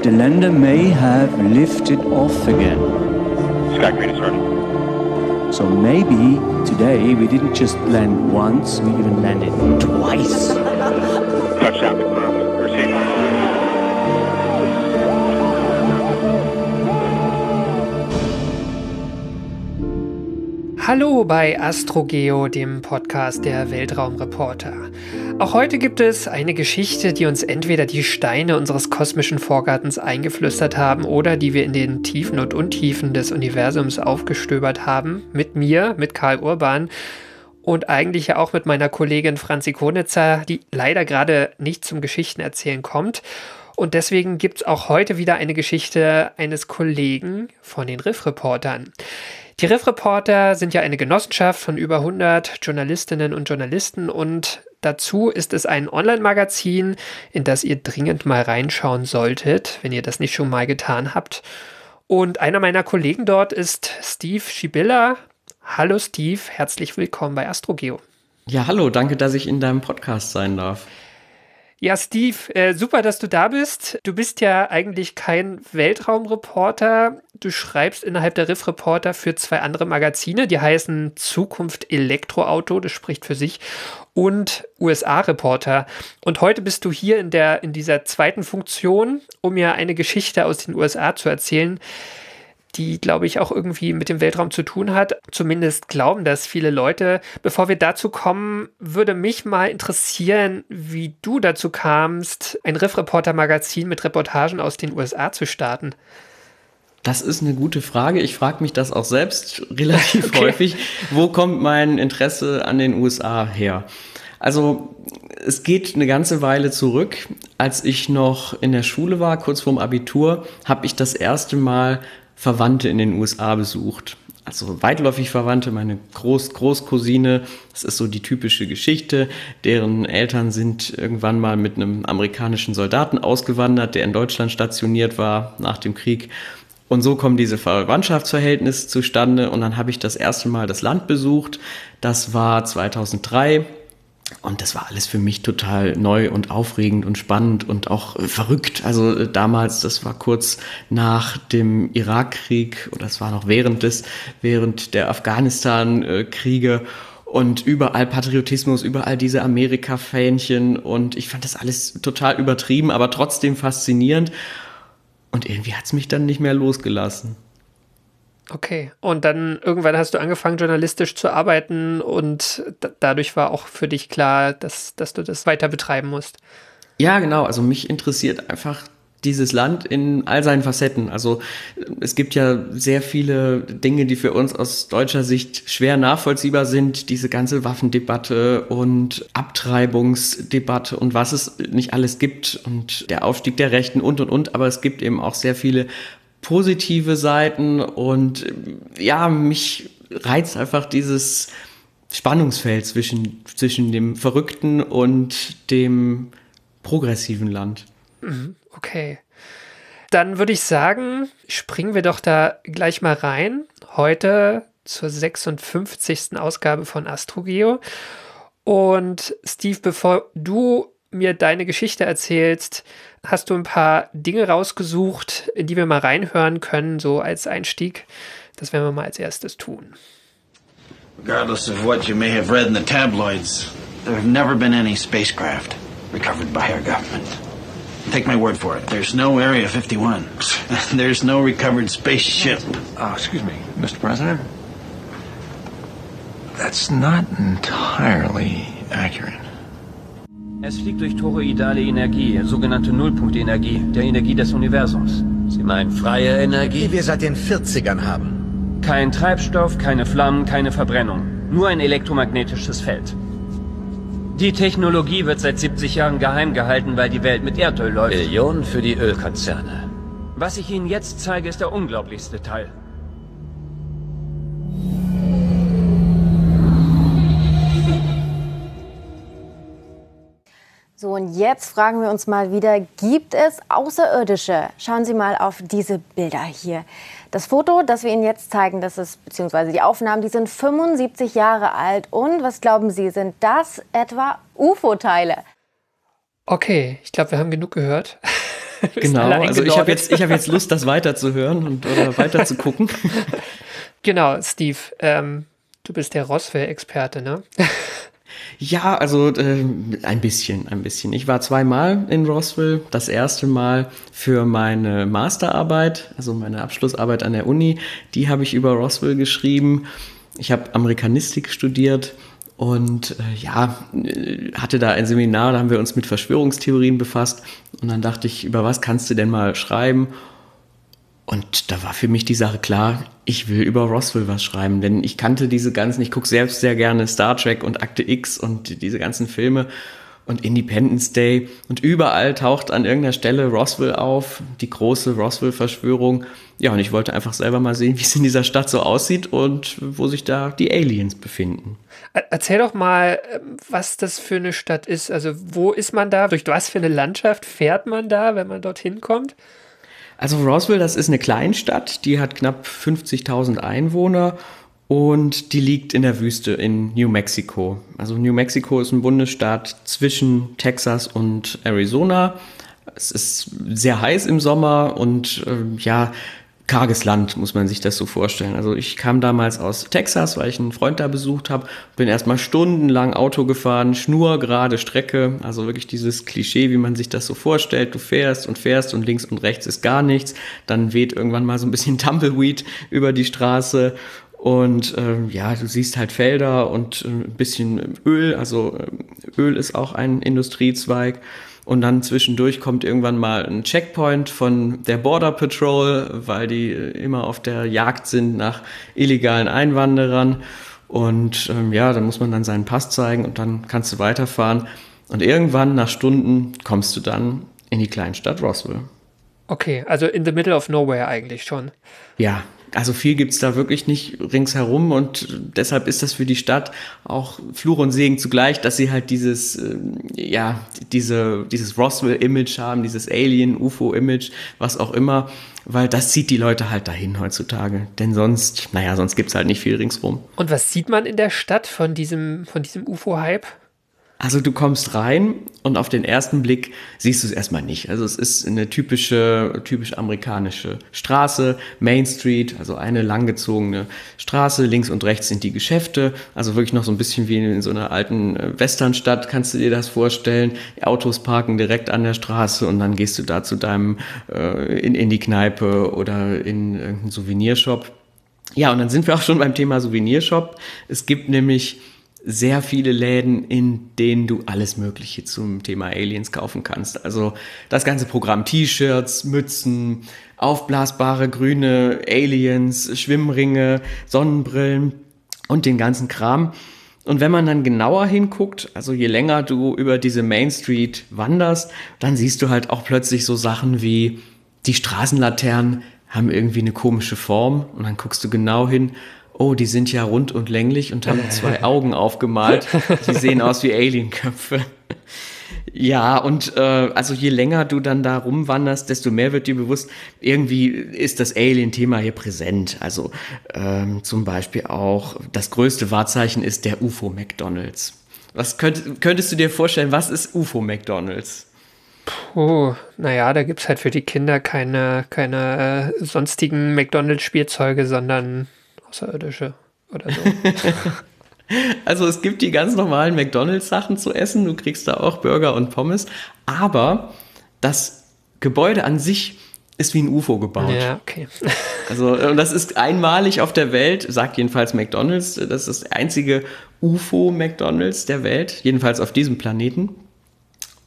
The lander may have lifted off again. Sky green is starting. So maybe today we didn't just land once, we even landed twice. Touchdown confirmed. Receiving. Hallo bei AstroGeo, dem Podcast der Weltraumreporter. Auch heute gibt es eine Geschichte, die uns entweder die Steine unseres kosmischen Vorgartens eingeflüstert haben oder die wir in den Tiefen und Untiefen des Universums aufgestöbert haben. Mit mir, mit Karl Urban und eigentlich ja auch mit meiner Kollegin Franzi Konitzer, die leider gerade nicht zum Geschichtenerzählen kommt. Und deswegen gibt es auch heute wieder eine Geschichte eines Kollegen von den Riff-Reportern. Die Riff-Reporter sind ja eine Genossenschaft von über 100 Journalistinnen und Journalisten und dazu ist es ein Online-Magazin, in das ihr dringend mal reinschauen solltet, wenn ihr das nicht schon mal getan habt. Und einer meiner Kollegen dort ist Steve Schibilla. Hallo Steve, herzlich willkommen bei AstroGeo. Ja, hallo, danke, dass ich in deinem Podcast sein darf. Ja, Steve, äh, super, dass du da bist. Du bist ja eigentlich kein Weltraumreporter. Du schreibst innerhalb der Riff Reporter für zwei andere Magazine, die heißen Zukunft Elektroauto, das spricht für sich, und USA Reporter. Und heute bist du hier in der in dieser zweiten Funktion, um mir eine Geschichte aus den USA zu erzählen die, glaube ich, auch irgendwie mit dem Weltraum zu tun hat. Zumindest glauben das viele Leute. Bevor wir dazu kommen, würde mich mal interessieren, wie du dazu kamst, ein Riff-Reporter-Magazin mit Reportagen aus den USA zu starten. Das ist eine gute Frage. Ich frage mich das auch selbst relativ okay. häufig. Wo kommt mein Interesse an den USA her? Also es geht eine ganze Weile zurück. Als ich noch in der Schule war, kurz vorm Abitur, habe ich das erste Mal Verwandte in den USA besucht. Also weitläufig Verwandte, meine Groß Großcousine, das ist so die typische Geschichte. Deren Eltern sind irgendwann mal mit einem amerikanischen Soldaten ausgewandert, der in Deutschland stationiert war nach dem Krieg. Und so kommen diese Verwandtschaftsverhältnisse zustande. Und dann habe ich das erste Mal das Land besucht. Das war 2003 und das war alles für mich total neu und aufregend und spannend und auch äh, verrückt. Also äh, damals, das war kurz nach dem Irakkrieg oder es war noch während des, während der Afghanistan-Kriege und überall Patriotismus, überall diese Amerika-Fähnchen und ich fand das alles total übertrieben, aber trotzdem faszinierend. Und irgendwie hat es mich dann nicht mehr losgelassen. Okay, und dann irgendwann hast du angefangen, journalistisch zu arbeiten und dadurch war auch für dich klar, dass, dass du das weiter betreiben musst. Ja, genau. Also mich interessiert einfach dieses Land in all seinen Facetten. Also es gibt ja sehr viele Dinge, die für uns aus deutscher Sicht schwer nachvollziehbar sind. Diese ganze Waffendebatte und Abtreibungsdebatte und was es nicht alles gibt und der Aufstieg der Rechten und und und. Aber es gibt eben auch sehr viele positive Seiten und ja, mich reizt einfach dieses Spannungsfeld zwischen, zwischen dem verrückten und dem progressiven Land. Mhm, okay. Dann würde ich sagen, springen wir doch da gleich mal rein. Heute zur 56. Ausgabe von AstroGeo. Und Steve, bevor du mir deine Geschichte erzählst, hast du ein paar Dinge rausgesucht, in die wir mal reinhören können, so als Einstieg. Das werden wir mal als erstes tun. Regardless of what you may have read in the tabloids, there have never been any spacecraft recovered by our government. Take my word for it. There's no Area 51. There's no recovered spaceship. Uh, excuse me, Mr. President. That's not entirely accurate. Es fliegt durch toroidale Energie, sogenannte Nullpunktenergie, der Energie des Universums. Sie meinen freie Energie? Die wir seit den 40ern haben. Kein Treibstoff, keine Flammen, keine Verbrennung. Nur ein elektromagnetisches Feld. Die Technologie wird seit 70 Jahren geheim gehalten, weil die Welt mit Erdöl läuft. Millionen für die Ölkonzerne. Was ich Ihnen jetzt zeige, ist der unglaublichste Teil. So, und jetzt fragen wir uns mal wieder, gibt es Außerirdische? Schauen Sie mal auf diese Bilder hier. Das Foto, das wir Ihnen jetzt zeigen, das ist, beziehungsweise die Aufnahmen, die sind 75 Jahre alt. Und was glauben Sie, sind das etwa UFO-Teile? Okay, ich glaube, wir haben genug gehört. genau, also ich habe jetzt, hab jetzt Lust, das weiterzuhören und oder weiter zu gucken. genau, Steve, ähm, du bist der Roswell-Experte, ne? Ja, also äh, ein bisschen, ein bisschen. Ich war zweimal in Roswell. Das erste Mal für meine Masterarbeit, also meine Abschlussarbeit an der Uni. Die habe ich über Roswell geschrieben. Ich habe Amerikanistik studiert und äh, ja, hatte da ein Seminar, da haben wir uns mit Verschwörungstheorien befasst. Und dann dachte ich, über was kannst du denn mal schreiben? Und da war für mich die Sache klar, ich will über Roswell was schreiben, denn ich kannte diese ganzen, ich gucke selbst sehr gerne Star Trek und Akte X und diese ganzen Filme und Independence Day und überall taucht an irgendeiner Stelle Roswell auf, die große Roswell-Verschwörung. Ja, und ich wollte einfach selber mal sehen, wie es in dieser Stadt so aussieht und wo sich da die Aliens befinden. Erzähl doch mal, was das für eine Stadt ist. Also, wo ist man da? Durch was für eine Landschaft fährt man da, wenn man dorthin kommt? Also Roswell, das ist eine Kleinstadt, die hat knapp 50.000 Einwohner und die liegt in der Wüste in New Mexico. Also New Mexico ist ein Bundesstaat zwischen Texas und Arizona. Es ist sehr heiß im Sommer und äh, ja, karges Land, muss man sich das so vorstellen. Also ich kam damals aus Texas, weil ich einen Freund da besucht habe, bin erstmal stundenlang Auto gefahren, schnurgerade Strecke, also wirklich dieses Klischee, wie man sich das so vorstellt. Du fährst und fährst und links und rechts ist gar nichts, dann weht irgendwann mal so ein bisschen Tumbleweed über die Straße und äh, ja, du siehst halt Felder und äh, ein bisschen Öl, also äh, Öl ist auch ein Industriezweig und dann zwischendurch kommt irgendwann mal ein Checkpoint von der Border Patrol, weil die immer auf der Jagd sind nach illegalen Einwanderern. Und ähm, ja, da muss man dann seinen Pass zeigen und dann kannst du weiterfahren. Und irgendwann nach Stunden kommst du dann in die Kleinstadt Roswell. Okay, also in the middle of nowhere eigentlich schon. Ja, also viel gibt's da wirklich nicht ringsherum und deshalb ist das für die Stadt auch Fluch und Segen zugleich, dass sie halt dieses, äh, ja, diese, dieses Roswell-Image haben, dieses Alien-UFO-Image, was auch immer, weil das zieht die Leute halt dahin heutzutage. Denn sonst, naja, sonst gibt's halt nicht viel ringsrum. Und was sieht man in der Stadt von diesem, von diesem UFO-Hype? Also du kommst rein und auf den ersten Blick siehst du es erstmal nicht. Also es ist eine typische, typisch amerikanische Straße, Main Street, also eine langgezogene Straße. Links und rechts sind die Geschäfte. Also wirklich noch so ein bisschen wie in so einer alten äh, Westernstadt, kannst du dir das vorstellen. Die Autos parken direkt an der Straße und dann gehst du da zu deinem, äh, in, in die Kneipe oder in irgendeinen Souvenirshop. Ja, und dann sind wir auch schon beim Thema Souvenirshop. Es gibt nämlich sehr viele Läden, in denen du alles Mögliche zum Thema Aliens kaufen kannst. Also das ganze Programm T-Shirts, Mützen, aufblasbare grüne Aliens, Schwimmringe, Sonnenbrillen und den ganzen Kram. Und wenn man dann genauer hinguckt, also je länger du über diese Main Street wanderst, dann siehst du halt auch plötzlich so Sachen wie die Straßenlaternen haben irgendwie eine komische Form und dann guckst du genau hin oh, die sind ja rund und länglich und haben zwei Augen aufgemalt. Die sehen aus wie Alienköpfe. Ja, und äh, also je länger du dann da rumwanderst, desto mehr wird dir bewusst, irgendwie ist das Alien-Thema hier präsent. Also ähm, zum Beispiel auch das größte Wahrzeichen ist der UFO McDonalds. Was könnt, könntest du dir vorstellen, was ist UFO McDonalds? Puh, naja, da gibt es halt für die Kinder keine, keine äh, sonstigen McDonalds-Spielzeuge, sondern Außerirdische oder so. also es gibt die ganz normalen McDonalds-Sachen zu essen. Du kriegst da auch Burger und Pommes. Aber das Gebäude an sich ist wie ein UFO gebaut. Ja, okay. Also, und das ist einmalig auf der Welt, sagt jedenfalls McDonalds. Das ist das einzige UFO-McDonalds der Welt, jedenfalls auf diesem Planeten.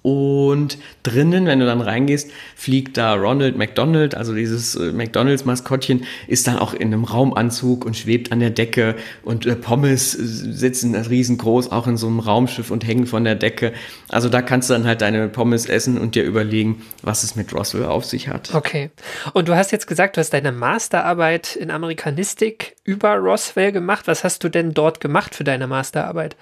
Und drinnen, wenn du dann reingehst, fliegt da Ronald McDonald, also dieses äh, McDonalds-Maskottchen, ist dann auch in einem Raumanzug und schwebt an der Decke. Und äh, Pommes sitzen riesengroß auch in so einem Raumschiff und hängen von der Decke. Also da kannst du dann halt deine Pommes essen und dir überlegen, was es mit Roswell auf sich hat. Okay. Und du hast jetzt gesagt, du hast deine Masterarbeit in Amerikanistik über Roswell gemacht. Was hast du denn dort gemacht für deine Masterarbeit?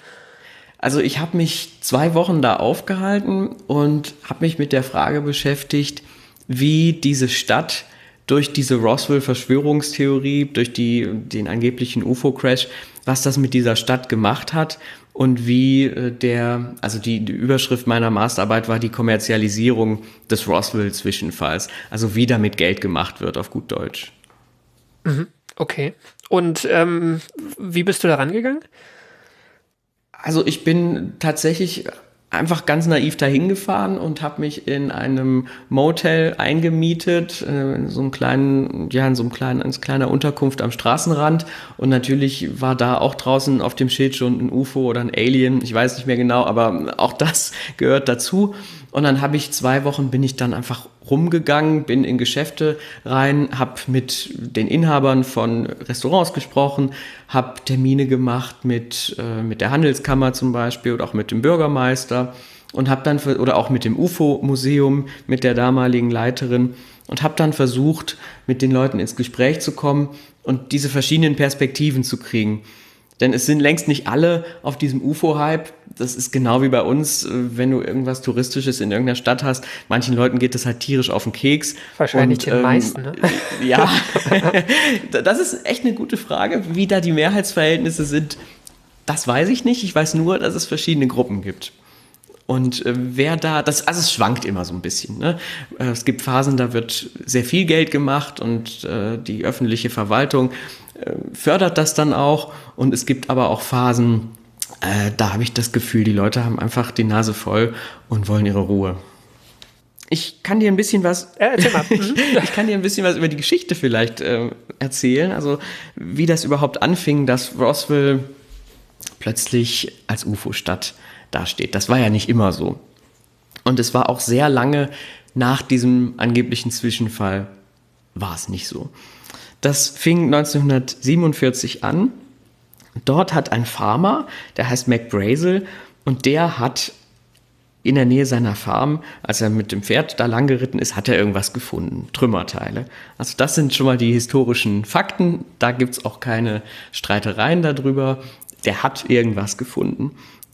Also ich habe mich zwei Wochen da aufgehalten und habe mich mit der Frage beschäftigt, wie diese Stadt durch diese Roswell-Verschwörungstheorie, durch die, den angeblichen UFO-Crash, was das mit dieser Stadt gemacht hat und wie äh, der, also die, die Überschrift meiner Masterarbeit war die Kommerzialisierung des Roswell-Zwischenfalls, also wie damit Geld gemacht wird auf gut Deutsch. Mhm, okay. Und ähm, wie bist du da rangegangen? Also ich bin tatsächlich einfach ganz naiv dahin gefahren und habe mich in einem Motel eingemietet, äh, in so einem kleinen, ja, in so einem kleinen, in kleiner Unterkunft am Straßenrand. Und natürlich war da auch draußen auf dem Schild schon ein UFO oder ein Alien, ich weiß nicht mehr genau, aber auch das gehört dazu. Und dann habe ich zwei Wochen bin ich dann einfach rumgegangen, bin in Geschäfte rein, habe mit den Inhabern von Restaurants gesprochen, habe Termine gemacht mit, äh, mit der Handelskammer zum Beispiel oder auch mit dem Bürgermeister und habe dann oder auch mit dem UFO-Museum mit der damaligen Leiterin und habe dann versucht, mit den Leuten ins Gespräch zu kommen und diese verschiedenen Perspektiven zu kriegen. Denn es sind längst nicht alle auf diesem UFO-Hype. Das ist genau wie bei uns, äh, wenn du irgendwas Touristisches in irgendeiner Stadt hast. Manchen Leuten geht das halt tierisch auf den Keks. Wahrscheinlich und, den ähm, meisten, ne? Ja, das ist echt eine gute Frage. Wie da die Mehrheitsverhältnisse sind, das weiß ich nicht. Ich weiß nur, dass es verschiedene Gruppen gibt. Und äh, wer da, das, also es schwankt immer so ein bisschen. Ne? Äh, es gibt Phasen, da wird sehr viel Geld gemacht und äh, die öffentliche Verwaltung fördert das dann auch. Und es gibt aber auch Phasen, äh, da habe ich das Gefühl, die Leute haben einfach die Nase voll und wollen ihre Ruhe. Ich kann dir ein bisschen was. Äh, ich, ich kann dir ein bisschen was über die Geschichte vielleicht äh, erzählen. Also wie das überhaupt anfing, dass Roswell plötzlich als UFO-Stadt dasteht. Das war ja nicht immer so. Und es war auch sehr lange nach diesem angeblichen Zwischenfall war es nicht so. Das fing 1947 an. Dort hat ein Farmer, der heißt Mac Brazel, und der hat in der Nähe seiner Farm, als er mit dem Pferd da lang geritten ist, hat er irgendwas gefunden. Trümmerteile. Also das sind schon mal die historischen Fakten. Da gibt es auch keine Streitereien darüber. Der hat irgendwas gefunden.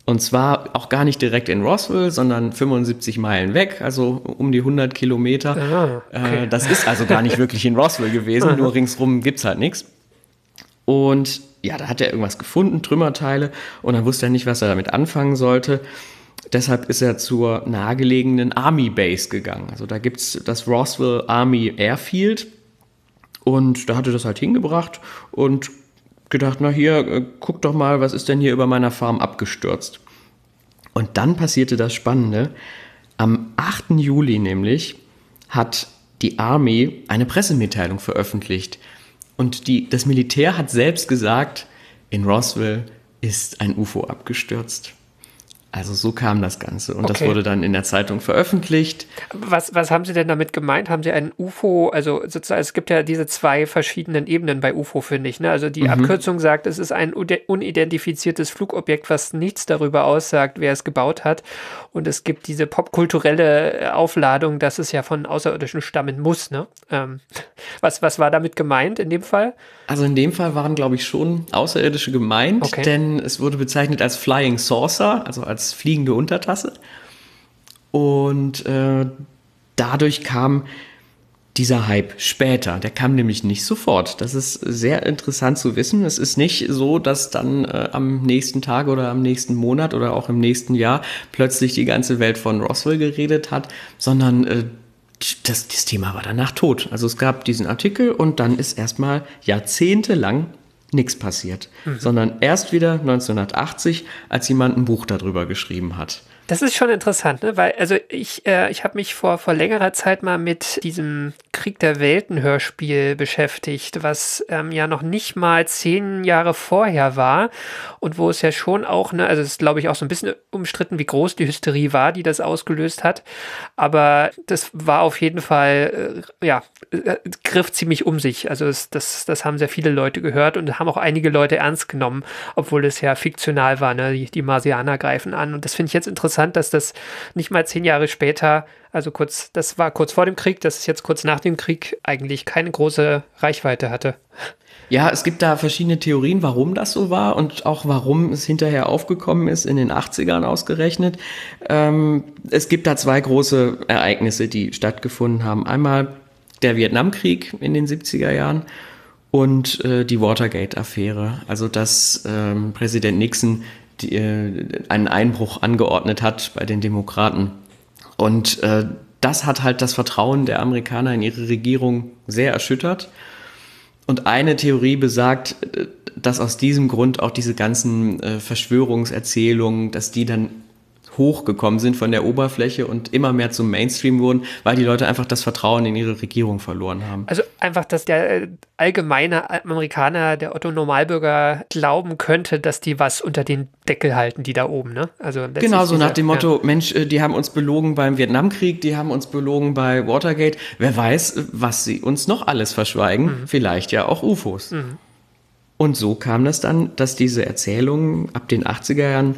Und zwar auch gar nicht direkt in Roswell, sondern 75 Meilen weg, also um die 100 Kilometer. Ah, okay. äh, das ist also gar nicht wirklich in Roswell gewesen, nur ringsrum gibt es halt nichts. Und ja, da hat er irgendwas gefunden, Trümmerteile, und dann wusste er nicht, was er damit anfangen sollte. Deshalb ist er zur nahegelegenen Army Base gegangen. Also da gibt es das Roswell Army Airfield. Und da hat er das halt hingebracht und gedacht, na hier, äh, guck doch mal, was ist denn hier über meiner Farm abgestürzt. Und dann passierte das Spannende. Am 8. Juli nämlich hat die Army eine Pressemitteilung veröffentlicht. Und die, das Militär hat selbst gesagt, in Roswell ist ein UFO abgestürzt. Also so kam das Ganze und okay. das wurde dann in der Zeitung veröffentlicht. Was, was haben Sie denn damit gemeint? Haben Sie ein UFO, also sozusagen, es gibt ja diese zwei verschiedenen Ebenen bei UFO, finde ich. Ne? Also die mhm. Abkürzung sagt, es ist ein unidentifiziertes Flugobjekt, was nichts darüber aussagt, wer es gebaut hat. Und es gibt diese popkulturelle äh, Aufladung, dass es ja von Außerirdischen stammen muss. Ne? Ähm, was, was war damit gemeint in dem Fall? Also in dem Fall waren, glaube ich, schon Außerirdische gemeint, okay. denn es wurde bezeichnet als Flying Saucer, also als fliegende Untertasse. Und äh, dadurch kam dieser Hype später. Der kam nämlich nicht sofort. Das ist sehr interessant zu wissen. Es ist nicht so, dass dann äh, am nächsten Tag oder am nächsten Monat oder auch im nächsten Jahr plötzlich die ganze Welt von Roswell geredet hat, sondern äh, das, das Thema war danach tot. Also es gab diesen Artikel und dann ist erstmal jahrzehntelang nichts passiert, mhm. sondern erst wieder 1980, als jemand ein Buch darüber geschrieben hat. Das ist schon interessant, ne? weil also ich, äh, ich habe mich vor, vor längerer Zeit mal mit diesem Krieg der Welten Hörspiel beschäftigt, was ähm, ja noch nicht mal zehn Jahre vorher war und wo es ja schon auch, ne, also es ist glaube ich auch so ein bisschen umstritten, wie groß die Hysterie war, die das ausgelöst hat, aber das war auf jeden Fall, äh, ja, äh, griff ziemlich um sich. Also es, das, das haben sehr viele Leute gehört und haben auch einige Leute ernst genommen, obwohl es ja fiktional war, ne? die, die Marsianer greifen an und das finde ich jetzt interessant, dass das nicht mal zehn Jahre später also kurz, das war kurz vor dem Krieg, das ist jetzt kurz nach dem Krieg eigentlich keine große Reichweite hatte. Ja, es gibt da verschiedene Theorien, warum das so war und auch warum es hinterher aufgekommen ist, in den 80ern ausgerechnet. Ähm, es gibt da zwei große Ereignisse, die stattgefunden haben. Einmal der Vietnamkrieg in den 70er Jahren und äh, die Watergate-Affäre. Also, dass ähm, Präsident Nixon die, äh, einen Einbruch angeordnet hat bei den Demokraten und äh, das hat halt das Vertrauen der Amerikaner in ihre Regierung sehr erschüttert. Und eine Theorie besagt, äh, dass aus diesem Grund auch diese ganzen äh, Verschwörungserzählungen, dass die dann hochgekommen sind von der Oberfläche und immer mehr zum Mainstream wurden, weil die Leute einfach das Vertrauen in ihre Regierung verloren haben. Also einfach, dass der äh, allgemeine Amerikaner, der Otto Normalbürger glauben könnte, dass die was unter den Deckel halten, die da oben, ne? Also genau so nach dem Motto, ja. Mensch, äh, die haben uns belogen beim Vietnamkrieg, die haben uns belogen bei Watergate. Wer weiß, was sie uns noch alles verschweigen? Mhm. Vielleicht ja auch UFOs. Mhm. Und so kam das dann, dass diese Erzählungen ab den 80er Jahren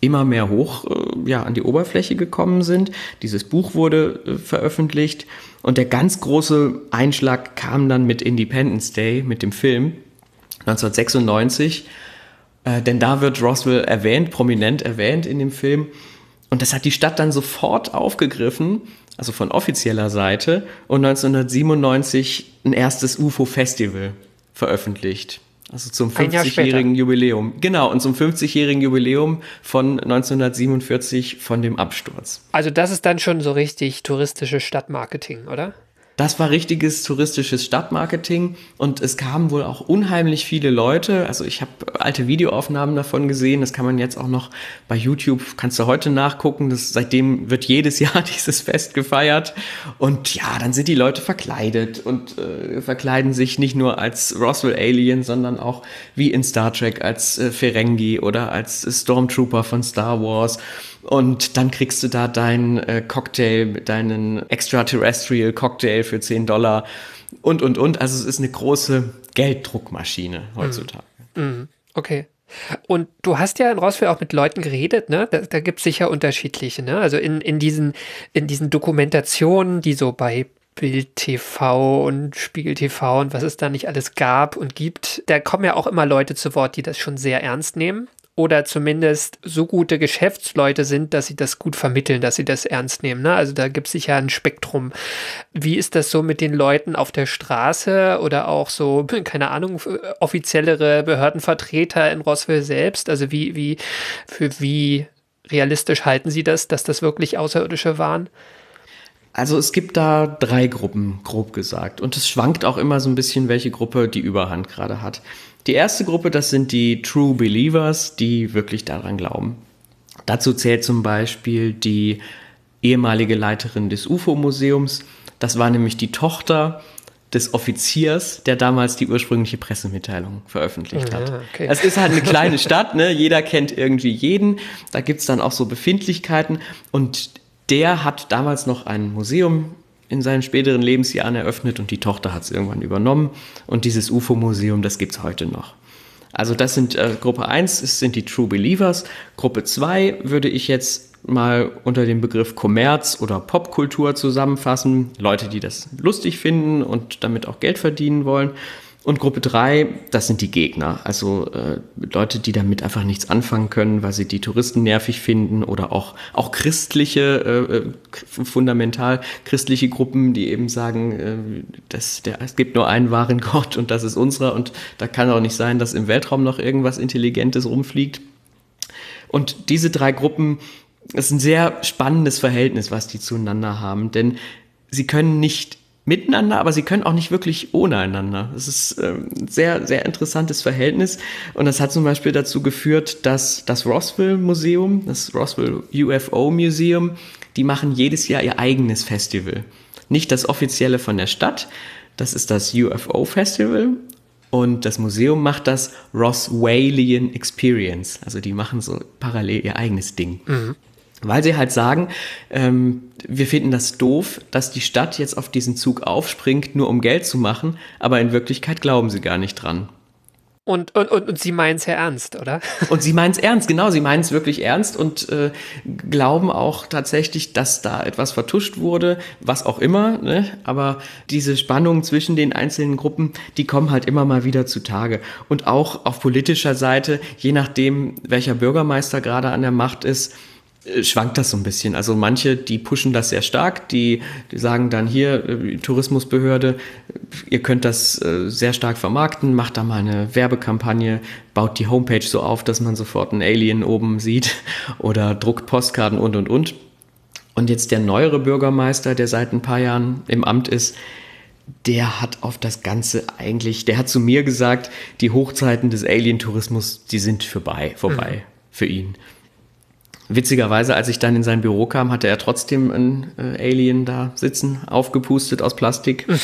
immer mehr hoch äh, ja, an die Oberfläche gekommen sind. Dieses Buch wurde äh, veröffentlicht und der ganz große Einschlag kam dann mit Independence Day, mit dem Film 1996. Äh, denn da wird Roswell erwähnt, prominent erwähnt in dem Film. Und das hat die Stadt dann sofort aufgegriffen, also von offizieller Seite, und 1997 ein erstes UFO-Festival veröffentlicht. Also zum 50-jährigen Jubiläum. Genau, und zum 50-jährigen Jubiläum von 1947 von dem Absturz. Also das ist dann schon so richtig touristisches Stadtmarketing, oder? Das war richtiges touristisches Stadtmarketing und es kamen wohl auch unheimlich viele Leute. Also ich habe alte Videoaufnahmen davon gesehen. Das kann man jetzt auch noch bei YouTube, kannst du heute nachgucken. Das, seitdem wird jedes Jahr dieses Fest gefeiert. Und ja, dann sind die Leute verkleidet und äh, verkleiden sich nicht nur als Roswell Alien, sondern auch wie in Star Trek als äh, Ferengi oder als Stormtrooper von Star Wars. Und dann kriegst du da deinen äh, Cocktail, deinen Extraterrestrial Cocktail für 10 Dollar und, und, und. Also es ist eine große Gelddruckmaschine heutzutage. Mhm. Okay. Und du hast ja in Roswell auch mit Leuten geredet, ne? Da, da gibt es sicher unterschiedliche, ne? Also in, in, diesen, in diesen Dokumentationen, die so bei Bild TV und Spiegel TV und was es da nicht alles gab und gibt, da kommen ja auch immer Leute zu Wort, die das schon sehr ernst nehmen oder zumindest so gute Geschäftsleute sind, dass sie das gut vermitteln, dass sie das ernst nehmen. Ne? Also da gibt es sicher ein Spektrum. Wie ist das so mit den Leuten auf der Straße oder auch so, keine Ahnung, offiziellere Behördenvertreter in Roswell selbst? Also wie, wie, für wie realistisch halten Sie das, dass das wirklich Außerirdische waren? Also es gibt da drei Gruppen, grob gesagt. Und es schwankt auch immer so ein bisschen, welche Gruppe die Überhand gerade hat. Die erste Gruppe, das sind die True Believers, die wirklich daran glauben. Dazu zählt zum Beispiel die ehemalige Leiterin des UFO-Museums. Das war nämlich die Tochter des Offiziers, der damals die ursprüngliche Pressemitteilung veröffentlicht hat. Ja, okay. Es ist halt eine kleine Stadt, ne? jeder kennt irgendwie jeden. Da gibt es dann auch so Befindlichkeiten. Und der hat damals noch ein Museum in seinen späteren Lebensjahren eröffnet und die Tochter hat es irgendwann übernommen. Und dieses UFO-Museum, das gibt es heute noch. Also das sind äh, Gruppe 1, das sind die True Believers. Gruppe 2 würde ich jetzt mal unter dem Begriff Kommerz oder Popkultur zusammenfassen. Leute, die das lustig finden und damit auch Geld verdienen wollen. Und Gruppe 3, das sind die Gegner, also äh, Leute, die damit einfach nichts anfangen können, weil sie die Touristen nervig finden oder auch, auch christliche, äh, fundamental christliche Gruppen, die eben sagen, äh, dass der, es gibt nur einen wahren Gott und das ist unserer und da kann auch nicht sein, dass im Weltraum noch irgendwas Intelligentes rumfliegt. Und diese drei Gruppen, das ist ein sehr spannendes Verhältnis, was die zueinander haben, denn sie können nicht miteinander, aber sie können auch nicht wirklich ohne einander. Es ist ähm, ein sehr, sehr interessantes Verhältnis. Und das hat zum Beispiel dazu geführt, dass das Roswell Museum, das Roswell UFO Museum, die machen jedes Jahr ihr eigenes Festival. nicht das offizielle von der Stadt. Das ist das UFO Festival. Und das Museum macht das Roswellian Experience. Also die machen so parallel ihr eigenes Ding. Mhm. Weil sie halt sagen, ähm, wir finden das doof, dass die Stadt jetzt auf diesen Zug aufspringt, nur um Geld zu machen, aber in Wirklichkeit glauben sie gar nicht dran. Und, und, und, und sie meinen es ja ernst, oder? Und sie meinen es ernst, genau, sie meinen es wirklich ernst und äh, glauben auch tatsächlich, dass da etwas vertuscht wurde, was auch immer. Ne? Aber diese Spannungen zwischen den einzelnen Gruppen, die kommen halt immer mal wieder zutage. Und auch auf politischer Seite, je nachdem, welcher Bürgermeister gerade an der Macht ist, schwankt das so ein bisschen. Also manche, die pushen das sehr stark, die, die sagen dann hier, äh, Tourismusbehörde, ihr könnt das äh, sehr stark vermarkten, macht da mal eine Werbekampagne, baut die Homepage so auf, dass man sofort einen Alien oben sieht oder druckt Postkarten und und und. Und jetzt der neuere Bürgermeister, der seit ein paar Jahren im Amt ist, der hat auf das Ganze eigentlich, der hat zu mir gesagt, die Hochzeiten des Alien-Tourismus, die sind vorbei, vorbei mhm. für ihn. Witzigerweise, als ich dann in sein Büro kam, hatte er trotzdem ein äh, Alien da sitzen, aufgepustet aus Plastik.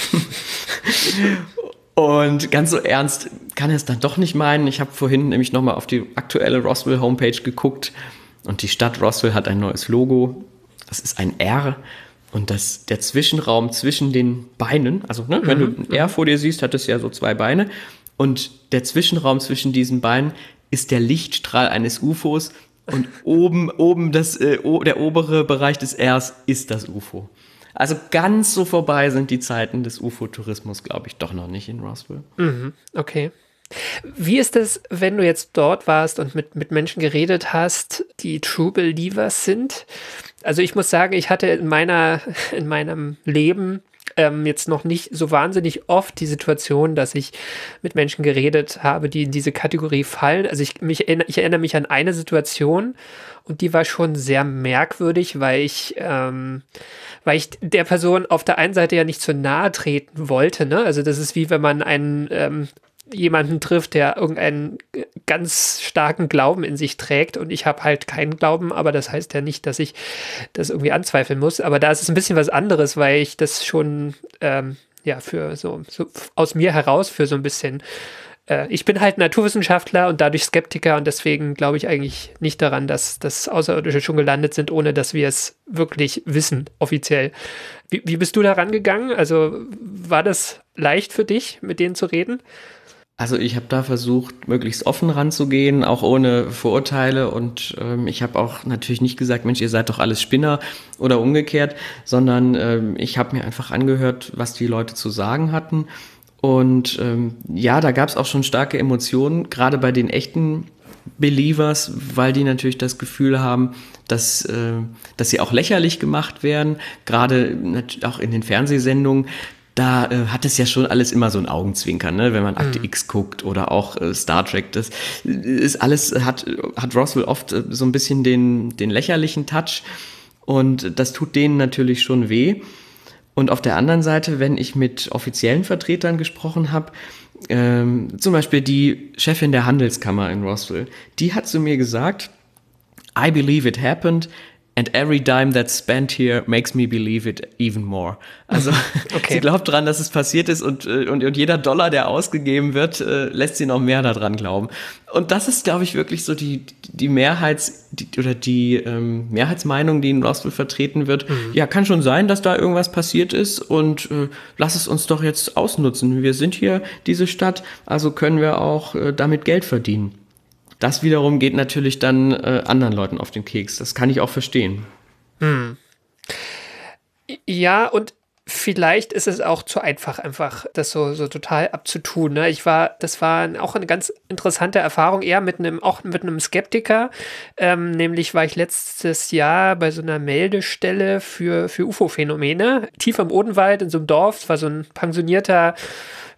Und ganz so ernst kann er es dann doch nicht meinen. Ich habe vorhin nämlich nochmal auf die aktuelle Roswell Homepage geguckt und die Stadt Roswell hat ein neues Logo. Das ist ein R und das, der Zwischenraum zwischen den Beinen, also ne, wenn mhm. du ein R vor dir siehst, hat es ja so zwei Beine und der Zwischenraum zwischen diesen Beinen ist der Lichtstrahl eines UFOs und oben, oben das, äh, der obere Bereich des Rs ist das UFO. Also ganz so vorbei sind die Zeiten des UFO-Tourismus, glaube ich, doch noch nicht in Roswell. Mhm, okay. Wie ist es, wenn du jetzt dort warst und mit, mit Menschen geredet hast, die True Believers sind? Also ich muss sagen, ich hatte in meiner, in meinem Leben ähm, jetzt noch nicht so wahnsinnig oft die Situation, dass ich mit Menschen geredet habe, die in diese Kategorie fallen. Also ich, mich, ich erinnere mich an eine Situation und die war schon sehr merkwürdig, weil ich, ähm, weil ich der Person auf der einen Seite ja nicht zu nahe treten wollte. Ne? Also das ist wie wenn man einen ähm, jemanden trifft, der irgendeinen ganz starken Glauben in sich trägt und ich habe halt keinen Glauben, aber das heißt ja nicht, dass ich das irgendwie anzweifeln muss. Aber da ist es ein bisschen was anderes, weil ich das schon ähm, ja für so, so aus mir heraus für so ein bisschen äh, ich bin halt Naturwissenschaftler und dadurch Skeptiker und deswegen glaube ich eigentlich nicht daran, dass, dass Außerirdische schon gelandet sind, ohne dass wir es wirklich wissen, offiziell. Wie, wie bist du da rangegangen? Also war das leicht für dich, mit denen zu reden? Also ich habe da versucht, möglichst offen ranzugehen, auch ohne Vorurteile. Und ähm, ich habe auch natürlich nicht gesagt, Mensch, ihr seid doch alles Spinner oder umgekehrt, sondern ähm, ich habe mir einfach angehört, was die Leute zu sagen hatten. Und ähm, ja, da gab es auch schon starke Emotionen, gerade bei den echten Believers, weil die natürlich das Gefühl haben, dass, äh, dass sie auch lächerlich gemacht werden, gerade auch in den Fernsehsendungen da äh, hat es ja schon alles immer so ein Augenzwinkern, ne? wenn man Akte mhm. X guckt oder auch äh, Star Trek. Das ist alles, hat, hat Roswell oft äh, so ein bisschen den, den lächerlichen Touch und das tut denen natürlich schon weh. Und auf der anderen Seite, wenn ich mit offiziellen Vertretern gesprochen habe, ähm, zum Beispiel die Chefin der Handelskammer in Roswell, die hat zu mir gesagt, I believe it happened And every dime that's spent here makes me believe it even more. Also okay. sie glaubt dran, dass es passiert ist und, äh, und, und jeder Dollar, der ausgegeben wird, äh, lässt sie noch mehr daran glauben. Und das ist, glaube ich, wirklich so die, die Mehrheits- die, oder die ähm, Mehrheitsmeinung, die in Roswell vertreten wird. Mhm. Ja, kann schon sein, dass da irgendwas passiert ist und äh, lass es uns doch jetzt ausnutzen. Wir sind hier, diese Stadt, also können wir auch äh, damit Geld verdienen. Das wiederum geht natürlich dann äh, anderen Leuten auf den Keks. Das kann ich auch verstehen. Hm. Ja, und vielleicht ist es auch zu einfach, einfach das so, so total abzutun. Ne? Ich war, das war auch eine ganz interessante Erfahrung, eher mit einem, auch mit einem Skeptiker. Ähm, nämlich war ich letztes Jahr bei so einer Meldestelle für, für UFO-Phänomene, tief im Odenwald in so einem Dorf. Es war so ein pensionierter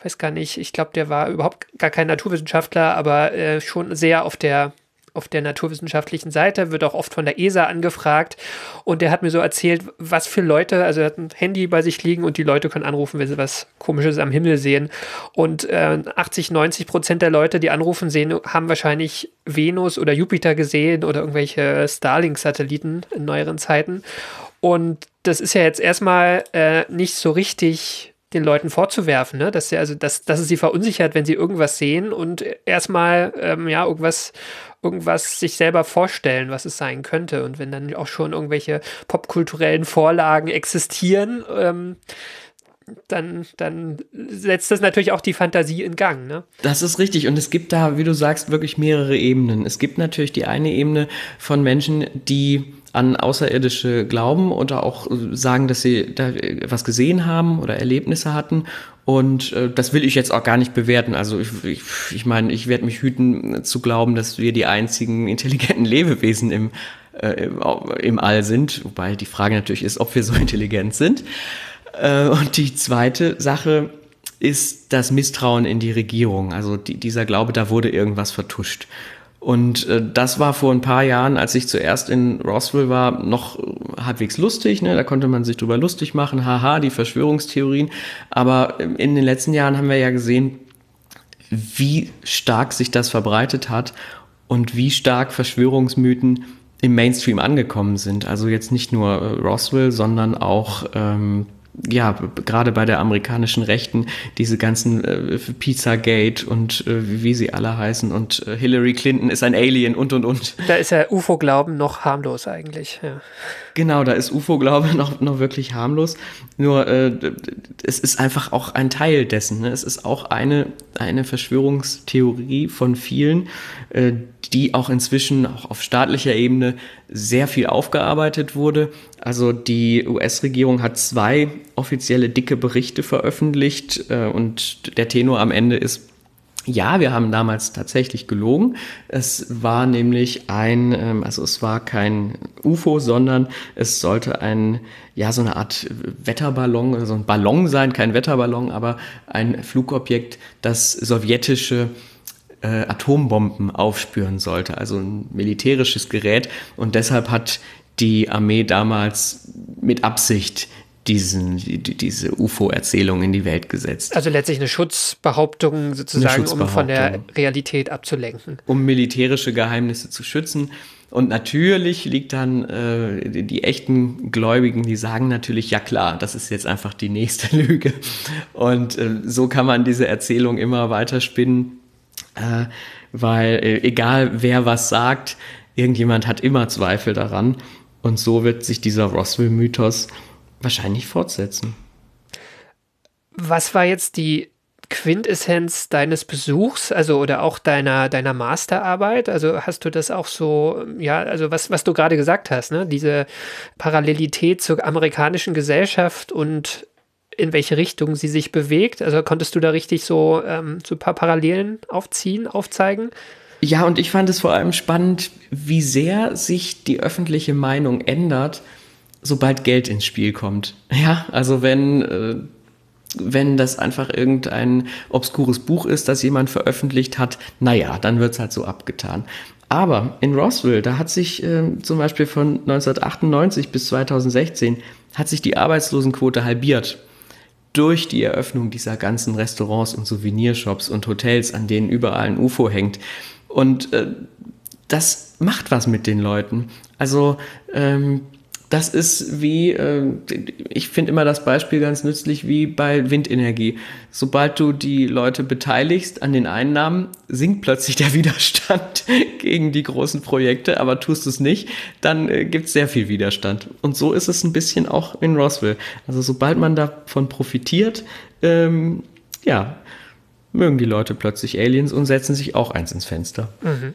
weiß gar nicht, ich glaube, der war überhaupt gar kein Naturwissenschaftler, aber äh, schon sehr auf der auf der naturwissenschaftlichen Seite, wird auch oft von der ESA angefragt. Und der hat mir so erzählt, was für Leute, also er hat ein Handy bei sich liegen und die Leute können anrufen, wenn sie was Komisches am Himmel sehen. Und äh, 80, 90 Prozent der Leute, die anrufen, sehen, haben wahrscheinlich Venus oder Jupiter gesehen oder irgendwelche Starlink-Satelliten in neueren Zeiten. Und das ist ja jetzt erstmal äh, nicht so richtig den Leuten vorzuwerfen, ne? dass, sie, also, dass, dass es sie verunsichert, wenn sie irgendwas sehen und erstmal ähm, ja, irgendwas, irgendwas sich selber vorstellen, was es sein könnte. Und wenn dann auch schon irgendwelche popkulturellen Vorlagen existieren, ähm, dann, dann setzt das natürlich auch die Fantasie in Gang. Ne? Das ist richtig. Und es gibt da, wie du sagst, wirklich mehrere Ebenen. Es gibt natürlich die eine Ebene von Menschen, die an Außerirdische glauben oder auch sagen, dass sie da was gesehen haben oder Erlebnisse hatten. Und äh, das will ich jetzt auch gar nicht bewerten. Also ich, ich, ich meine, ich werde mich hüten zu glauben, dass wir die einzigen intelligenten Lebewesen im, äh, im All sind. Wobei die Frage natürlich ist, ob wir so intelligent sind. Äh, und die zweite Sache ist das Misstrauen in die Regierung. Also die, dieser Glaube, da wurde irgendwas vertuscht. Und äh, das war vor ein paar Jahren, als ich zuerst in Roswell war, noch halbwegs lustig. Ne? Da konnte man sich drüber lustig machen, haha, die Verschwörungstheorien. Aber in den letzten Jahren haben wir ja gesehen, wie stark sich das verbreitet hat und wie stark Verschwörungsmythen im Mainstream angekommen sind. Also jetzt nicht nur äh, Roswell, sondern auch ähm, ja, gerade bei der amerikanischen Rechten, diese ganzen äh, Pizzagate und äh, wie sie alle heißen und äh, Hillary Clinton ist ein Alien und und und. Da ist ja UFO-Glauben noch harmlos eigentlich, ja. Genau, da ist UFO-Glaube noch, noch wirklich harmlos. Nur äh, es ist einfach auch ein Teil dessen. Ne? Es ist auch eine, eine Verschwörungstheorie von vielen, äh, die auch inzwischen auch auf staatlicher Ebene sehr viel aufgearbeitet wurde. Also die US-Regierung hat zwei offizielle dicke Berichte veröffentlicht äh, und der Tenor am Ende ist, ja, wir haben damals tatsächlich gelogen. Es war nämlich ein, ähm, also es war kein UFO, sondern es sollte ein, ja, so eine Art Wetterballon, so also ein Ballon sein, kein Wetterballon, aber ein Flugobjekt, das sowjetische äh, Atombomben aufspüren sollte, also ein militärisches Gerät. Und deshalb hat die Armee damals mit Absicht diesen, die, diese UFO-Erzählung in die Welt gesetzt. Also letztlich eine Schutzbehauptung sozusagen, eine Schutzbehauptung. um von der Realität abzulenken. Um militärische Geheimnisse zu schützen. Und natürlich liegt dann äh, die, die, echten Gläubigen, die sagen natürlich, ja klar, das ist jetzt einfach die nächste Lüge. Und äh, so kann man diese Erzählung immer weiter spinnen, äh, weil äh, egal wer was sagt, irgendjemand hat immer Zweifel daran. Und so wird sich dieser Roswell-Mythos wahrscheinlich fortsetzen. Was war jetzt die Quintessenz deines Besuchs, also oder auch deiner, deiner Masterarbeit? Also hast du das auch so, ja, also was, was du gerade gesagt hast, ne? Diese Parallelität zur amerikanischen Gesellschaft und in welche Richtung sie sich bewegt. Also konntest du da richtig so, ähm, so ein paar Parallelen aufziehen, aufzeigen? Ja, und ich fand es vor allem spannend, wie sehr sich die öffentliche Meinung ändert, sobald Geld ins Spiel kommt. Ja, also wenn, äh, wenn das einfach irgendein obskures Buch ist, das jemand veröffentlicht hat, naja, dann wird es halt so abgetan. Aber in Roswell, da hat sich äh, zum Beispiel von 1998 bis 2016 hat sich die Arbeitslosenquote halbiert durch die Eröffnung dieser ganzen Restaurants und Souvenirshops und Hotels, an denen überall ein UFO hängt. Und äh, das macht was mit den Leuten. Also ähm, das ist wie, äh, ich finde immer das Beispiel ganz nützlich wie bei Windenergie. Sobald du die Leute beteiligst an den Einnahmen, sinkt plötzlich der Widerstand gegen die großen Projekte, aber tust du es nicht, dann äh, gibt es sehr viel Widerstand. Und so ist es ein bisschen auch in Roswell. Also sobald man davon profitiert, ähm, ja, mögen die Leute plötzlich Aliens und setzen sich auch eins ins Fenster. Mhm.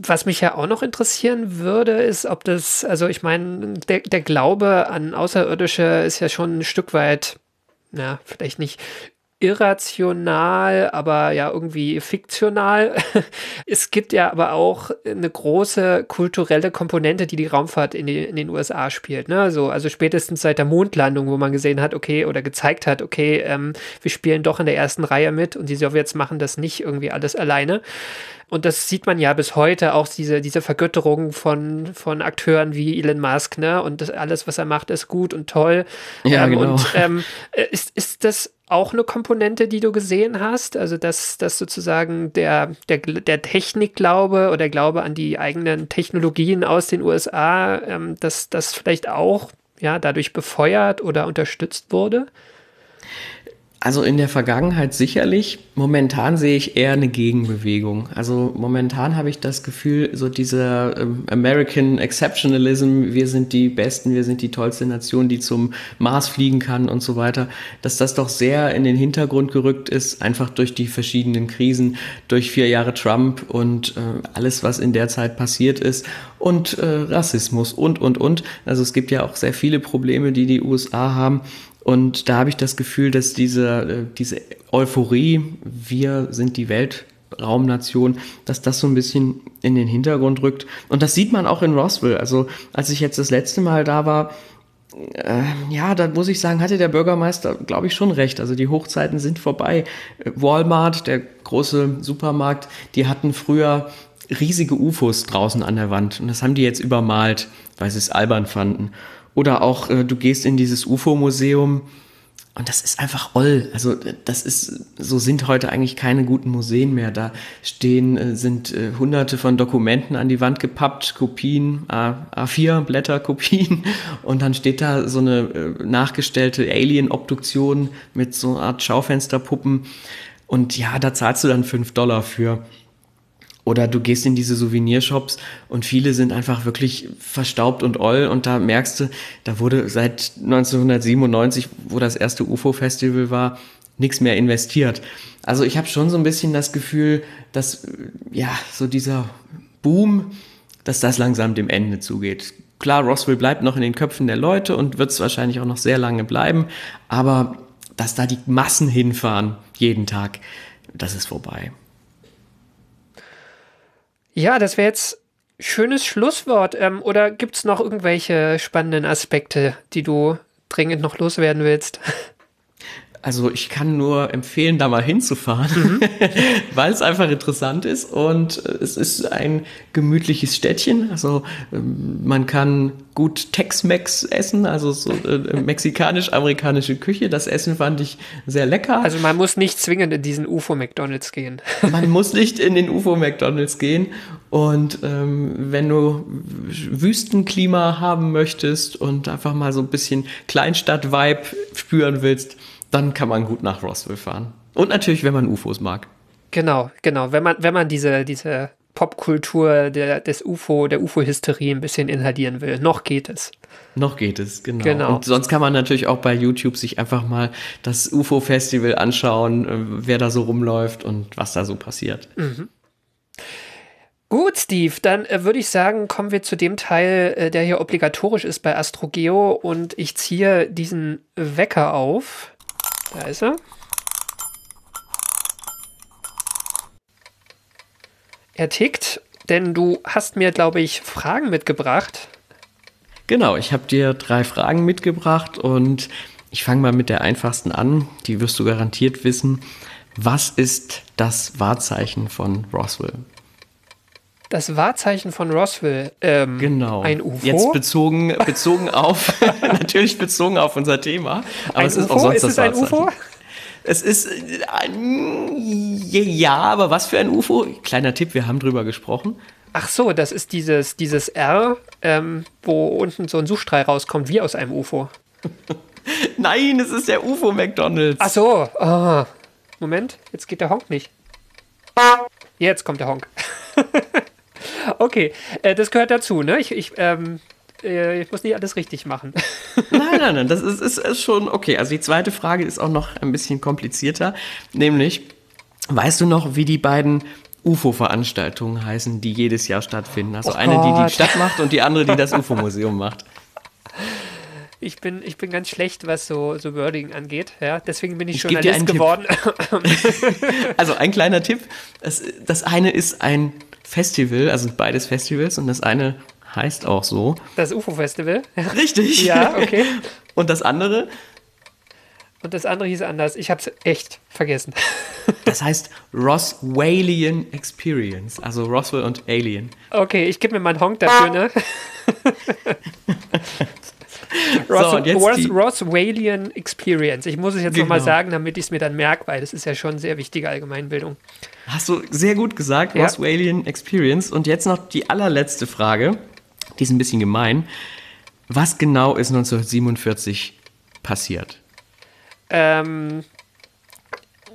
Was mich ja auch noch interessieren würde, ist, ob das, also ich meine, der, der Glaube an Außerirdische ist ja schon ein Stück weit, na, vielleicht nicht irrational, aber ja irgendwie fiktional. es gibt ja aber auch eine große kulturelle Komponente, die die Raumfahrt in, die, in den USA spielt. Ne? So, also spätestens seit der Mondlandung, wo man gesehen hat, okay, oder gezeigt hat, okay, ähm, wir spielen doch in der ersten Reihe mit und die Sowjets machen das nicht irgendwie alles alleine. Und das sieht man ja bis heute auch, diese, diese Vergötterung von, von Akteuren wie Elon Musk, ne? Und das, alles, was er macht, ist gut und toll. Ja, ähm, genau. Und ähm, äh, ist, ist das auch eine Komponente, die du gesehen hast? Also, dass, dass sozusagen der, der, der Technikglaube oder Glaube an die eigenen Technologien aus den USA, ähm, dass das vielleicht auch ja, dadurch befeuert oder unterstützt wurde? Also in der Vergangenheit sicherlich. Momentan sehe ich eher eine Gegenbewegung. Also momentan habe ich das Gefühl, so dieser ähm, American Exceptionalism, wir sind die Besten, wir sind die tollste Nation, die zum Mars fliegen kann und so weiter, dass das doch sehr in den Hintergrund gerückt ist, einfach durch die verschiedenen Krisen, durch vier Jahre Trump und äh, alles, was in der Zeit passiert ist und äh, Rassismus und, und, und. Also es gibt ja auch sehr viele Probleme, die die USA haben. Und da habe ich das Gefühl, dass diese, äh, diese Euphorie, wir sind die Weltraumnation, dass das so ein bisschen in den Hintergrund rückt. Und das sieht man auch in Roswell. Also als ich jetzt das letzte Mal da war, äh, ja, da muss ich sagen, hatte der Bürgermeister, glaube ich, schon recht. Also die Hochzeiten sind vorbei. Walmart, der große Supermarkt, die hatten früher riesige UFOs draußen an der Wand. Und das haben die jetzt übermalt, weil sie es albern fanden. Oder auch, äh, du gehst in dieses UFO-Museum und das ist einfach oll. Also das ist, so sind heute eigentlich keine guten Museen mehr. Da stehen, äh, sind äh, hunderte von Dokumenten an die Wand gepappt, Kopien, A, A4 Blätter, Kopien. Und dann steht da so eine äh, nachgestellte Alien-Obduktion mit so einer Art Schaufensterpuppen. Und ja, da zahlst du dann fünf Dollar für. Oder du gehst in diese Souvenirshops und viele sind einfach wirklich verstaubt und oll und da merkst du, da wurde seit 1997, wo das erste UFO-Festival war, nichts mehr investiert. Also ich habe schon so ein bisschen das Gefühl, dass ja, so dieser Boom, dass das langsam dem Ende zugeht. Klar, Roswell bleibt noch in den Köpfen der Leute und wird es wahrscheinlich auch noch sehr lange bleiben, aber dass da die Massen hinfahren jeden Tag, das ist vorbei. Ja, das wäre jetzt schönes Schlusswort. Ähm, oder gibt es noch irgendwelche spannenden Aspekte, die du dringend noch loswerden willst? Also ich kann nur empfehlen, da mal hinzufahren, mhm. weil es einfach interessant ist und es ist ein gemütliches Städtchen. Also ähm, man kann gut Tex-Mex essen, also so äh, mexikanisch-amerikanische Küche. Das Essen fand ich sehr lecker. Also man muss nicht zwingend in diesen UFO-McDonalds gehen. Man muss nicht in den UFO-McDonalds gehen. Und ähm, wenn du Wüstenklima haben möchtest und einfach mal so ein bisschen Kleinstadt-Vibe spüren willst, dann kann man gut nach Roswell fahren. Und natürlich, wenn man UFOs mag. Genau, genau. Wenn man, wenn man diese, diese Popkultur der, des UFO, der UFO-Hysterie ein bisschen inhalieren will. Noch geht es. Noch geht es, genau. genau. Und sonst kann man natürlich auch bei YouTube sich einfach mal das UFO-Festival anschauen, äh, wer da so rumläuft und was da so passiert. Mhm. Gut, Steve, dann äh, würde ich sagen, kommen wir zu dem Teil, äh, der hier obligatorisch ist bei AstroGeo und ich ziehe diesen Wecker auf. Da ist er. Er tickt, denn du hast mir, glaube ich, Fragen mitgebracht. Genau, ich habe dir drei Fragen mitgebracht und ich fange mal mit der einfachsten an. Die wirst du garantiert wissen. Was ist das Wahrzeichen von Roswell? Das Wahrzeichen von Roswell. Ähm, genau. Ein UFO. Jetzt bezogen, bezogen auf, natürlich bezogen auf unser Thema. Aber ein es ist UFO? auch sonst ist das es ein UFO? Es ist ein, ja, aber was für ein UFO? Kleiner Tipp, wir haben drüber gesprochen. Ach so, das ist dieses, dieses R, ähm, wo unten so ein Suchstrahl rauskommt, wie aus einem UFO. Nein, es ist der UFO McDonalds. Ach so. Oh. Moment, jetzt geht der Honk nicht. Jetzt kommt der Honk. Okay, äh, das gehört dazu, ne? Ich, ich, ähm, äh, ich muss nicht alles richtig machen. nein, nein, nein, das ist, ist, ist schon okay. Also die zweite Frage ist auch noch ein bisschen komplizierter, nämlich, weißt du noch, wie die beiden UFO-Veranstaltungen heißen, die jedes Jahr stattfinden? Also oh eine, die die Stadt macht und die andere, die das UFO-Museum macht. Ich bin, ich bin ganz schlecht, was so, so Wording angeht. Ja, deswegen bin ich, ich Journalist geworden. also ein kleiner Tipp. Das, das eine ist ein Festival, also beides Festivals und das eine heißt auch so. Das UFO-Festival? Richtig. ja, okay. Und das andere? Und das andere hieß anders. Ich habe es echt vergessen. das heißt Roswellian Experience, also Roswell und Alien. Okay, ich gebe mir mal einen Honk dafür, ne? Ross, so, Ross, Roswellian Experience. Ich muss es jetzt genau. nochmal sagen, damit ich es mir dann merke, weil das ist ja schon sehr wichtige Allgemeinbildung. Hast du sehr gut gesagt, ja. Roswellian Experience. Und jetzt noch die allerletzte Frage. Die ist ein bisschen gemein. Was genau ist 1947 passiert? Ähm,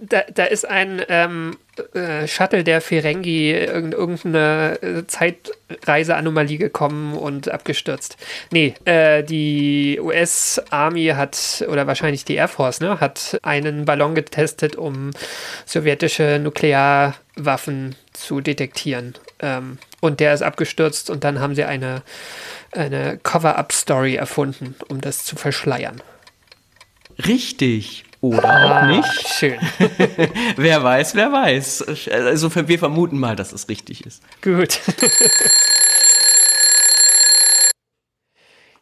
da, da ist ein ähm, äh, Shuttle der Ferengi in irgendeine äh, Zeitreiseanomalie gekommen und abgestürzt. Nee, äh, die US-Army hat, oder wahrscheinlich die Air Force, ne, hat einen Ballon getestet, um sowjetische Nuklearwaffen zu detektieren. Ähm, und der ist abgestürzt und dann haben sie eine, eine Cover-Up-Story erfunden, um das zu verschleiern. Richtig. Oder ah, auch nicht. Schön. wer weiß, wer weiß. Also wir vermuten mal, dass es richtig ist. Gut.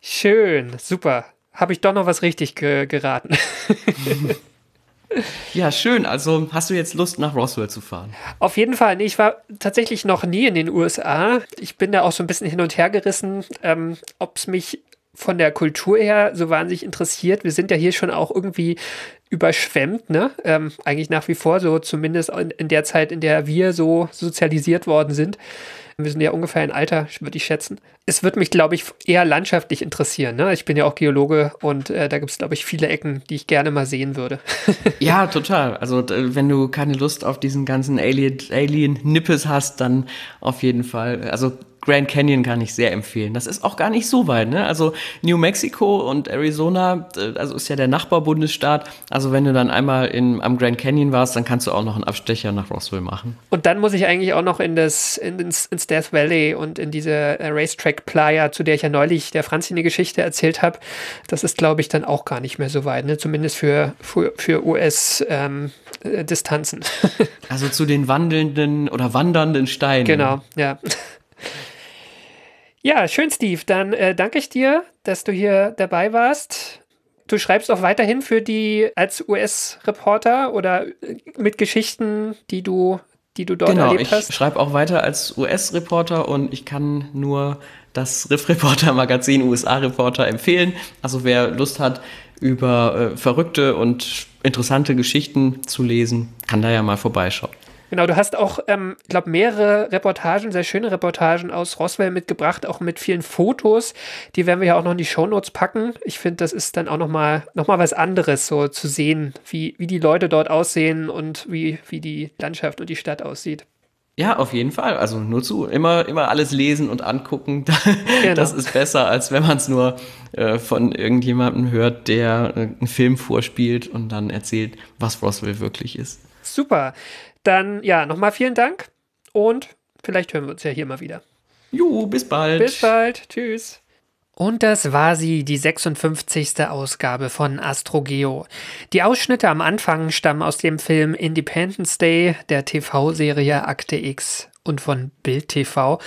Schön, super. Habe ich doch noch was richtig ge geraten. Ja, schön. Also hast du jetzt Lust, nach Roswell zu fahren? Auf jeden Fall. Nee, ich war tatsächlich noch nie in den USA. Ich bin da auch so ein bisschen hin und her gerissen, ähm, ob es mich von der Kultur her so wahnsinnig interessiert. Wir sind ja hier schon auch irgendwie überschwemmt, ne? Ähm, eigentlich nach wie vor, so zumindest in, in, der Zeit, in der wir so sozialisiert worden sind. Wir sind ja ungefähr ein Alter, würde ich schätzen. Es wird mich, glaube ich, eher landschaftlich interessieren. Ne? Ich bin ja auch Geologe und äh, da gibt es, glaube ich, viele Ecken, die ich gerne mal sehen würde. ja, total. Also wenn du keine Lust auf diesen ganzen Alien-Nippes Alien hast, dann auf jeden Fall. Also Grand Canyon kann ich sehr empfehlen. Das ist auch gar nicht so weit. Ne? Also New Mexico und Arizona, äh, also ist ja der Nachbarbundesstaat. Also wenn du dann einmal in, am Grand Canyon warst, dann kannst du auch noch einen Abstecher nach Roswell machen. Und dann muss ich eigentlich auch noch in das in, ins, ins Death Valley und in diese äh, Racetrack Playa, zu der ich ja neulich der Franzi eine Geschichte erzählt habe. Das ist, glaube ich, dann auch gar nicht mehr so weit. Ne? Zumindest für, für, für US-Distanzen. Ähm, äh, also zu den wandelnden oder wandernden Steinen. Genau, ja. Ja, schön, Steve. Dann äh, danke ich dir, dass du hier dabei warst. Du schreibst auch weiterhin für die als US-Reporter oder äh, mit Geschichten, die du, die du dort genau, erlebt hast. Ich schreibe auch weiter als US-Reporter und ich kann nur das Riff-Reporter-Magazin USA-Reporter empfehlen. Also wer Lust hat, über äh, verrückte und interessante Geschichten zu lesen, kann da ja mal vorbeischauen. Genau, du hast auch, ähm, ich glaube, mehrere Reportagen, sehr schöne Reportagen aus Roswell mitgebracht, auch mit vielen Fotos. Die werden wir ja auch noch in die Shownotes packen. Ich finde, das ist dann auch nochmal noch mal was anderes, so zu sehen, wie, wie die Leute dort aussehen und wie, wie die Landschaft und die Stadt aussieht. Ja, auf jeden Fall. Also nur zu. Immer, immer alles lesen und angucken. Genau. Das ist besser, als wenn man es nur äh, von irgendjemandem hört, der äh, einen Film vorspielt und dann erzählt, was Roswell wirklich ist. Super. Dann ja, nochmal vielen Dank und vielleicht hören wir uns ja hier mal wieder. Jo, bis bald. Bis bald. Tschüss. Und das war sie, die 56. Ausgabe von AstroGeo. Die Ausschnitte am Anfang stammen aus dem Film Independence Day, der TV-Serie Akte X und von Bild TV.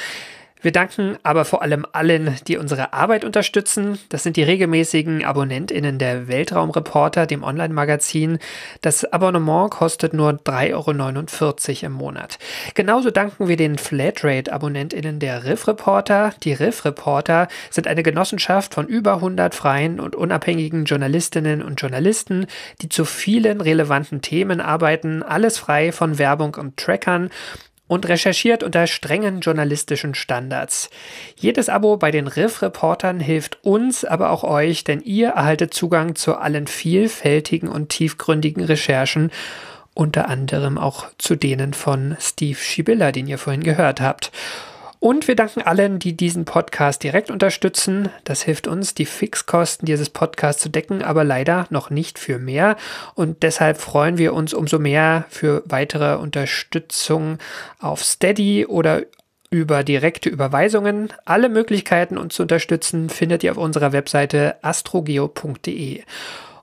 Wir danken aber vor allem allen, die unsere Arbeit unterstützen. Das sind die regelmäßigen AbonnentInnen der Weltraumreporter, dem Online-Magazin. Das Abonnement kostet nur 3,49 Euro im Monat. Genauso danken wir den Flatrate-AbonnentInnen der Riff Reporter. Die Riff Reporter sind eine Genossenschaft von über 100 freien und unabhängigen Journalistinnen und Journalisten, die zu vielen relevanten Themen arbeiten, alles frei von Werbung und Trackern und recherchiert unter strengen journalistischen Standards. Jedes Abo bei den Riff-Reportern hilft uns, aber auch euch, denn ihr erhaltet Zugang zu allen vielfältigen und tiefgründigen Recherchen, unter anderem auch zu denen von Steve Schibilla, den ihr vorhin gehört habt. Und wir danken allen, die diesen Podcast direkt unterstützen. Das hilft uns, die Fixkosten dieses Podcasts zu decken, aber leider noch nicht für mehr. Und deshalb freuen wir uns umso mehr für weitere Unterstützung auf Steady oder über direkte Überweisungen. Alle Möglichkeiten, uns zu unterstützen, findet ihr auf unserer Webseite astrogeo.de.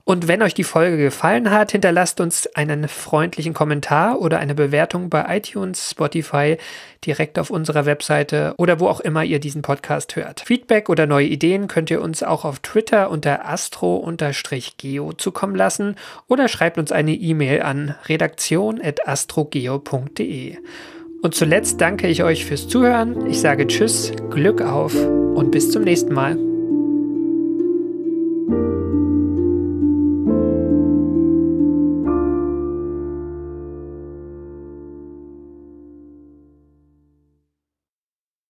Und wenn euch die Folge gefallen hat, hinterlasst uns einen freundlichen Kommentar oder eine Bewertung bei iTunes, Spotify, direkt auf unserer Webseite oder wo auch immer ihr diesen Podcast hört. Feedback oder neue Ideen könnt ihr uns auch auf Twitter unter astro-geo zukommen lassen oder schreibt uns eine E-Mail an redaktion.astrogeo.de. Und zuletzt danke ich euch fürs Zuhören. Ich sage Tschüss, Glück auf und bis zum nächsten Mal.